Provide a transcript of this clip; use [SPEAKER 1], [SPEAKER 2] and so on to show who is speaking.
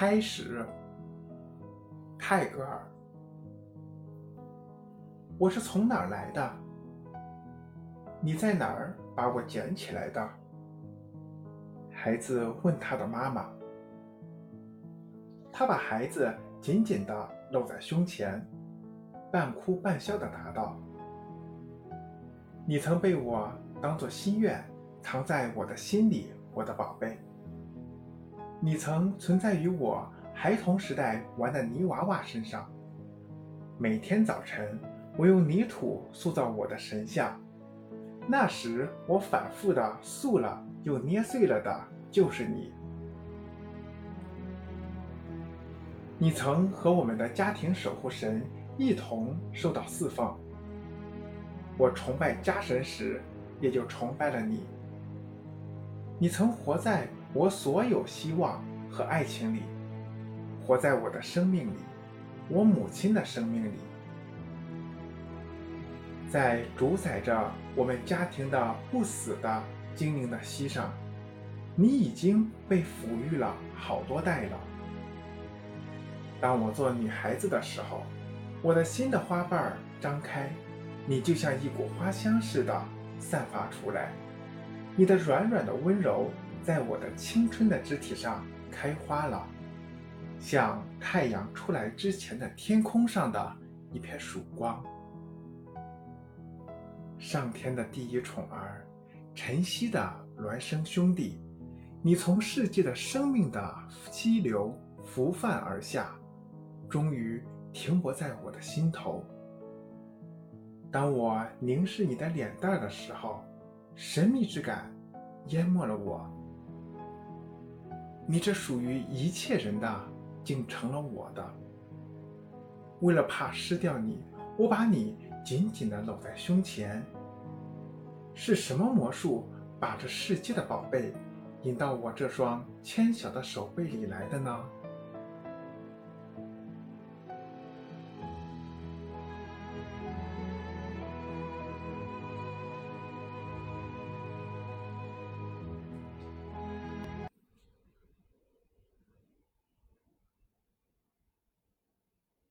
[SPEAKER 1] 开始，泰戈尔。我是从哪儿来的？你在哪儿把我捡起来的？孩子问他的妈妈。他把孩子紧紧地搂在胸前，半哭半笑地答道：“你曾被我当作心愿，藏在我的心里，我的宝贝。你曾存在于我孩童时代玩的泥娃娃身上。每天早晨，我用泥土塑造我的神像，那时我反复的塑了又捏碎了的，就是你。”你曾和我们的家庭守护神一同受到侍奉。我崇拜家神时，也就崇拜了你。你曾活在我所有希望和爱情里，活在我的生命里，我母亲的生命里，在主宰着我们家庭的不死的精灵的膝上，你已经被抚育了好多代了。当我做女孩子的时候，我的心的花瓣儿张开，你就像一股花香似的散发出来。你的软软的温柔在我的青春的肢体上开花了，像太阳出来之前的天空上的一片曙光。上天的第一宠儿，晨曦的孪生兄弟，你从世界的生命的激流浮泛而下。终于停泊在我的心头。当我凝视你的脸蛋的时候，神秘之感淹没了我。你这属于一切人的，竟成了我的。为了怕失掉你，我把你紧紧地搂在胸前。是什么魔术把这世界的宝贝引到我这双纤小的手背里来的呢？